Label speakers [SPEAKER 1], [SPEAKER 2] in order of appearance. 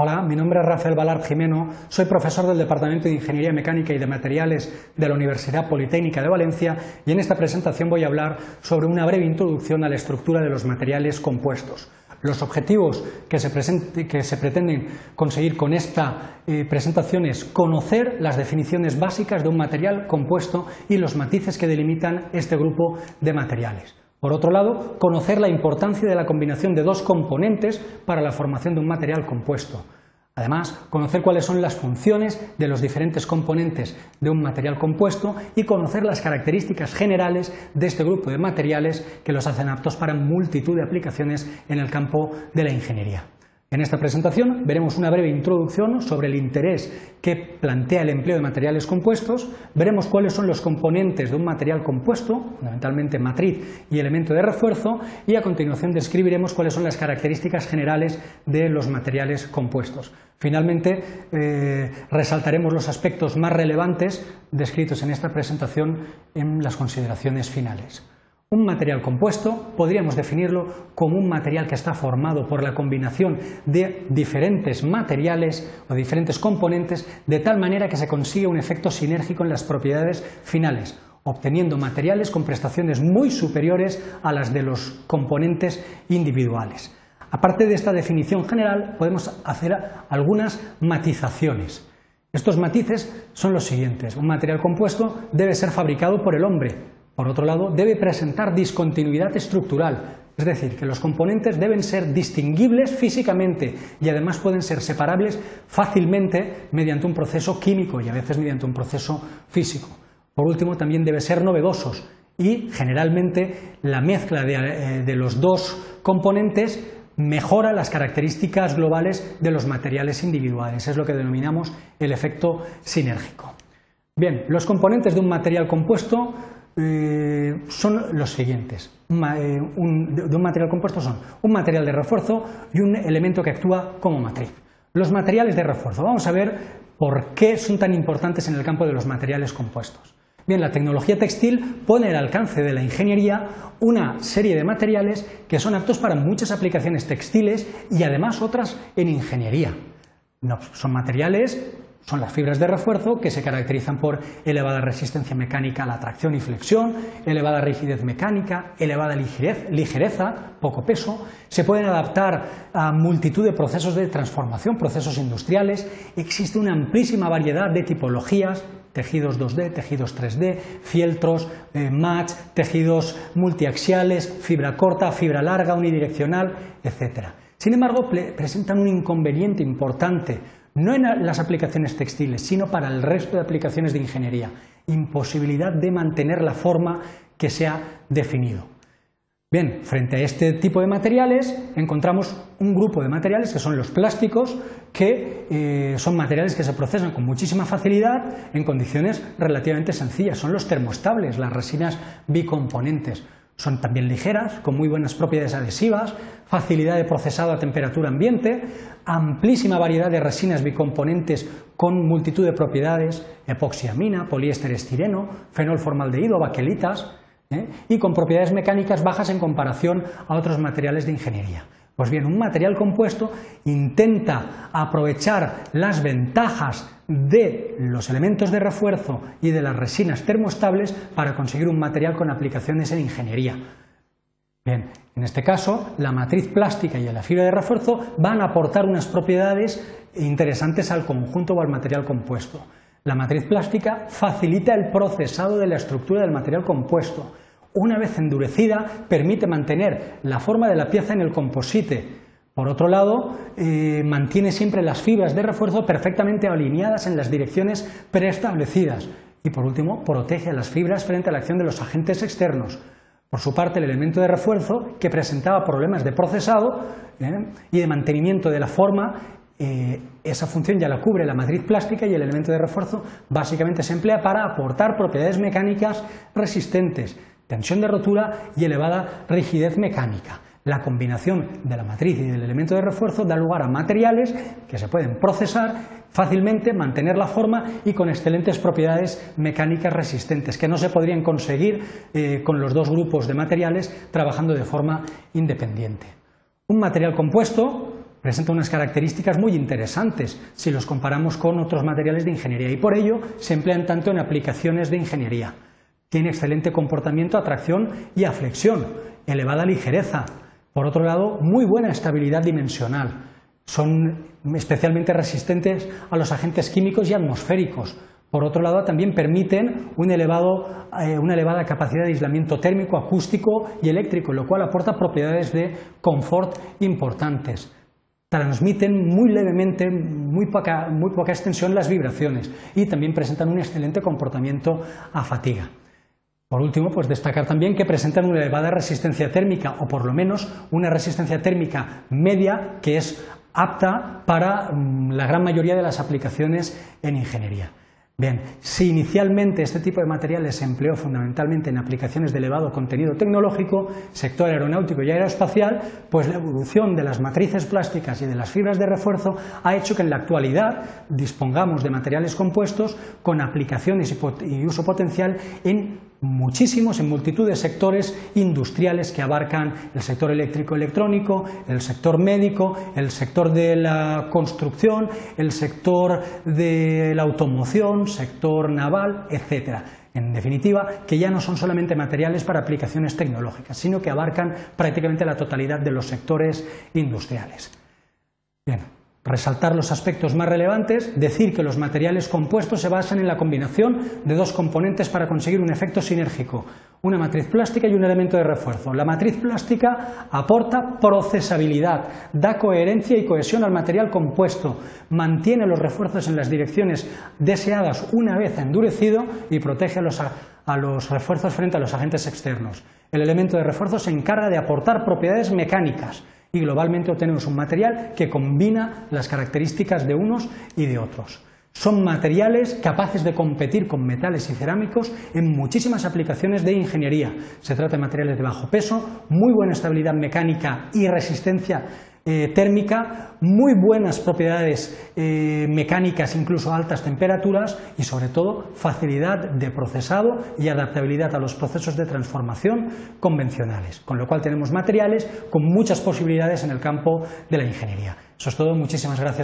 [SPEAKER 1] Hola, mi nombre es Rafael Balart Jimeno, soy profesor del Departamento de Ingeniería Mecánica y de Materiales de la Universidad Politécnica de Valencia y en esta presentación voy a hablar sobre una breve introducción a la estructura de los materiales compuestos. Los objetivos que se, pretenden conseguir con esta eh, presentación es conocer las definiciones básicas de un material compuesto y los matices que delimitan este grupo de materiales. Por otro lado, conocer la importancia de la combinación de dos componentes para la formación de un material compuesto. Además, conocer cuáles son las funciones de los diferentes componentes de un material compuesto y conocer las características generales de este grupo de materiales que los hacen aptos para multitud de aplicaciones en el campo de la ingeniería. En esta presentación veremos una breve introducción sobre el interés que plantea el empleo de materiales compuestos, veremos cuáles son los componentes de un material compuesto, fundamentalmente matriz y elemento de refuerzo, y a continuación describiremos cuáles son las características generales de los materiales compuestos. Finalmente, eh, resaltaremos los aspectos más relevantes descritos en esta presentación en las consideraciones finales. Un material compuesto podríamos definirlo como un material que está formado por la combinación de diferentes materiales o diferentes componentes de tal manera que se consigue un efecto sinérgico en las propiedades finales, obteniendo materiales con prestaciones muy superiores a las de los componentes individuales. Aparte de esta definición general, podemos hacer algunas matizaciones. Estos matices son los siguientes. Un material compuesto debe ser fabricado por el hombre, por otro lado, debe presentar discontinuidad estructural, es decir, que los componentes deben ser distinguibles físicamente y además pueden ser separables fácilmente mediante un proceso químico y a veces mediante un proceso físico. Por último, también debe ser novedosos y generalmente la mezcla de, eh, los dos componentes mejora las características globales de los materiales individuales. Es lo que denominamos el efecto sinérgico. Bien, los componentes de un material compuesto eh, son los siguientes. Eh, de un material compuesto son un material de refuerzo y un elemento que actúa como matriz. Los materiales de refuerzo. Vamos a ver por qué son tan importantes en el campo de los materiales compuestos. Bien, la tecnología textil pone al alcance de la ingeniería una serie de materiales que son aptos para muchas aplicaciones textiles y además otras en ingeniería. No, son materiales son las fibras de refuerzo que se caracterizan por elevada resistencia mecánica a la tracción y flexión, elevada rigidez mecánica, elevada ligereza, poco peso. Se pueden adaptar a multitud de procesos de transformación, procesos industriales. Existe una amplísima variedad de tipologías, tejidos 2D, tejidos 3D, fieltros, eh, match, tejidos multiaxiales, fibra corta, fibra larga, unidireccional, etc. Sin embargo, presentan un inconveniente importante no en las aplicaciones textiles, sino para el resto de aplicaciones de ingeniería. Imposibilidad de mantener la forma que se ha definido. Bien, frente a este tipo de materiales encontramos un grupo de materiales que son los plásticos, que eh, son materiales que se procesan con muchísima facilidad en condiciones relativamente sencillas. Son los termoestables, las resinas bicomponentes. Son también ligeras, con muy buenas propiedades adhesivas, facilidad de procesado a temperatura ambiente, amplísima variedad de resinas bicomponentes con multitud de propiedades, epoxiamina, poliéster estireno, fenol formaldehído, baquelitas, ¿eh? y con propiedades mecánicas bajas en comparación a otros materiales de ingeniería. Pues bien, un material compuesto intenta aprovechar las ventajas de los elementos de refuerzo y de las resinas termoestables para conseguir un material con aplicaciones en ingeniería. Bien, en este caso, la matriz plástica y la fibra de refuerzo van a aportar unas propiedades interesantes al conjunto o al material compuesto. La matriz plástica facilita el procesado de la estructura del material compuesto una vez endurecida, permite mantener la forma de la pieza en el composite. Por otro lado, eh, mantiene siempre las fibras de refuerzo perfectamente alineadas en las direcciones preestablecidas. Y por último, protege a las fibras frente a la acción de los agentes externos. Por su parte, el elemento de refuerzo, que presentaba problemas de procesado ¿eh? y de mantenimiento de la forma, eh, esa función ya la cubre la matriz plástica y el elemento de refuerzo básicamente se emplea para aportar propiedades mecánicas resistentes tensión de rotura y elevada rigidez mecánica. La combinación de la matriz y del elemento de refuerzo da lugar a materiales que se pueden procesar fácilmente, mantener la forma y con excelentes propiedades mecánicas resistentes, que no se podrían conseguir eh, con los dos grupos de materiales trabajando de forma independiente. Un material compuesto presenta unas características muy interesantes si los comparamos con otros materiales de ingeniería y por ello se emplean tanto en aplicaciones de ingeniería. Tiene excelente comportamiento, atracción y aflexión, elevada ligereza. Por otro lado, muy buena estabilidad dimensional. Son especialmente resistentes a los agentes químicos y atmosféricos. Por otro lado, también permiten eh, una elevada capacidad de aislamiento térmico, acústico y eléctrico, lo cual aporta propiedades de confort importantes transmiten muy levemente, muy poca, muy poca extensión las vibraciones y también presentan un excelente comportamiento a fatiga. Por último, pues destacar también que presentan una elevada resistencia térmica o por lo menos una resistencia térmica media que es apta para mm, la gran mayoría de las aplicaciones en ingeniería. Bien, si inicialmente este tipo de materiales se empleó fundamentalmente en aplicaciones de elevado contenido tecnológico, sector aeronáutico y aeroespacial, pues la evolución de las matrices plásticas y de las fibras de refuerzo ha hecho que en la actualidad dispongamos de materiales compuestos con aplicaciones y uso potencial en muchísimos, en multitud de sectores industriales que abarcan el sector eléctrico electrónico, el sector médico, el sector de la construcción, el sector de la automoción, sector naval, etcétera. En definitiva, que ya no son solamente materiales para aplicaciones tecnológicas, sino que abarcan prácticamente la totalidad de los sectores industriales. Bien, resaltar los aspectos más relevantes, decir que los materiales compuestos se basan en la combinación de dos componentes para conseguir un efecto sinérgico, una matriz plástica y un elemento de refuerzo. La matriz plástica aporta procesabilidad, da coherencia y cohesión al material compuesto, mantiene los refuerzos en las direcciones deseadas una vez endurecido y protege a los, a los refuerzos frente a los agentes externos. El elemento de refuerzo se encarga de aportar propiedades mecánicas, y globalmente obtenemos un material que combina las características de unos y de otros. Son materiales capaces de competir con metales y cerámicos en muchísimas aplicaciones de ingeniería. Se trata de materiales de bajo peso, muy buena estabilidad mecánica y resistencia eh, térmica, muy buenas propiedades eh, mecánicas, incluso altas temperaturas y sobre todo facilidad de procesado y adaptabilidad a los procesos de transformación convencionales, con lo cual tenemos materiales con muchas posibilidades en el campo de la ingeniería. Eso es todo, muchísimas gracias.